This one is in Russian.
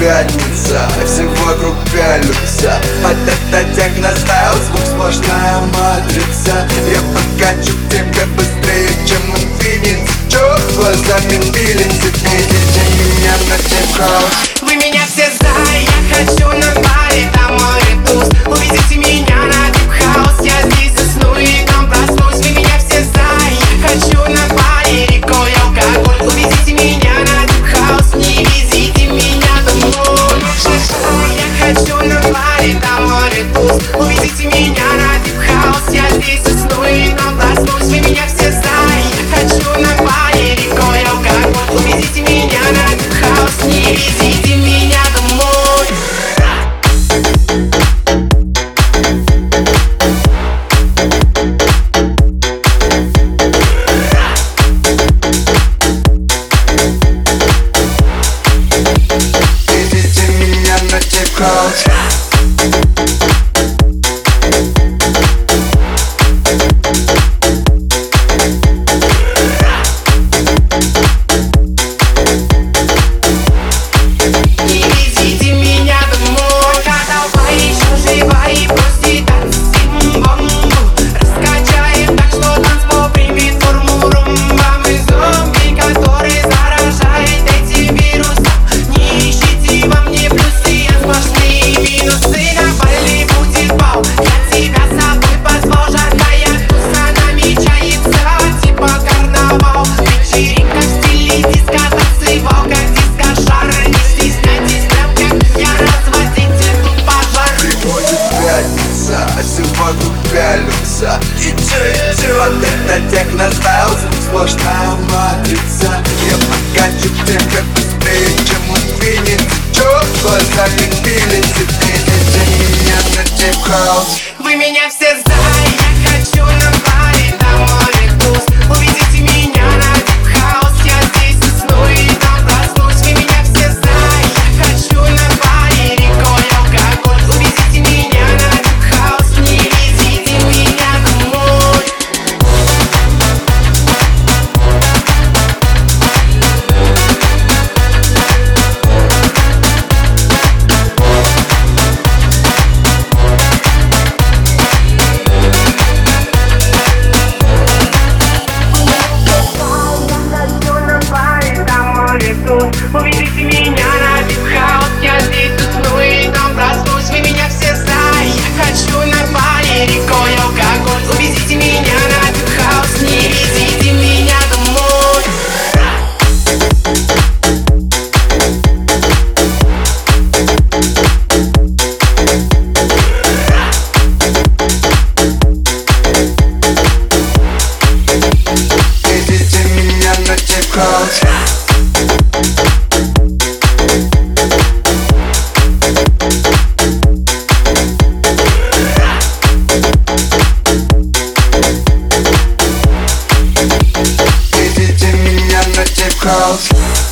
пятница И все вокруг пялются Этот а техно стайл, звук сплошная матрица. Я покачу тебя быстрее, чем инфинити. Чё глазами пилите, видите? горит, а пульс Увезите меня на дипхаус Я здесь усну и не проснусь Вы меня все знали Я хочу на Бали рекой алкоголь Увезите меня на дипхаус Не везите меня домой. Cross. значит бегать быстрее, чем он видит Чёрт, глаза любили, теперь? Это меня на Вы меня все за, я хочу dip curls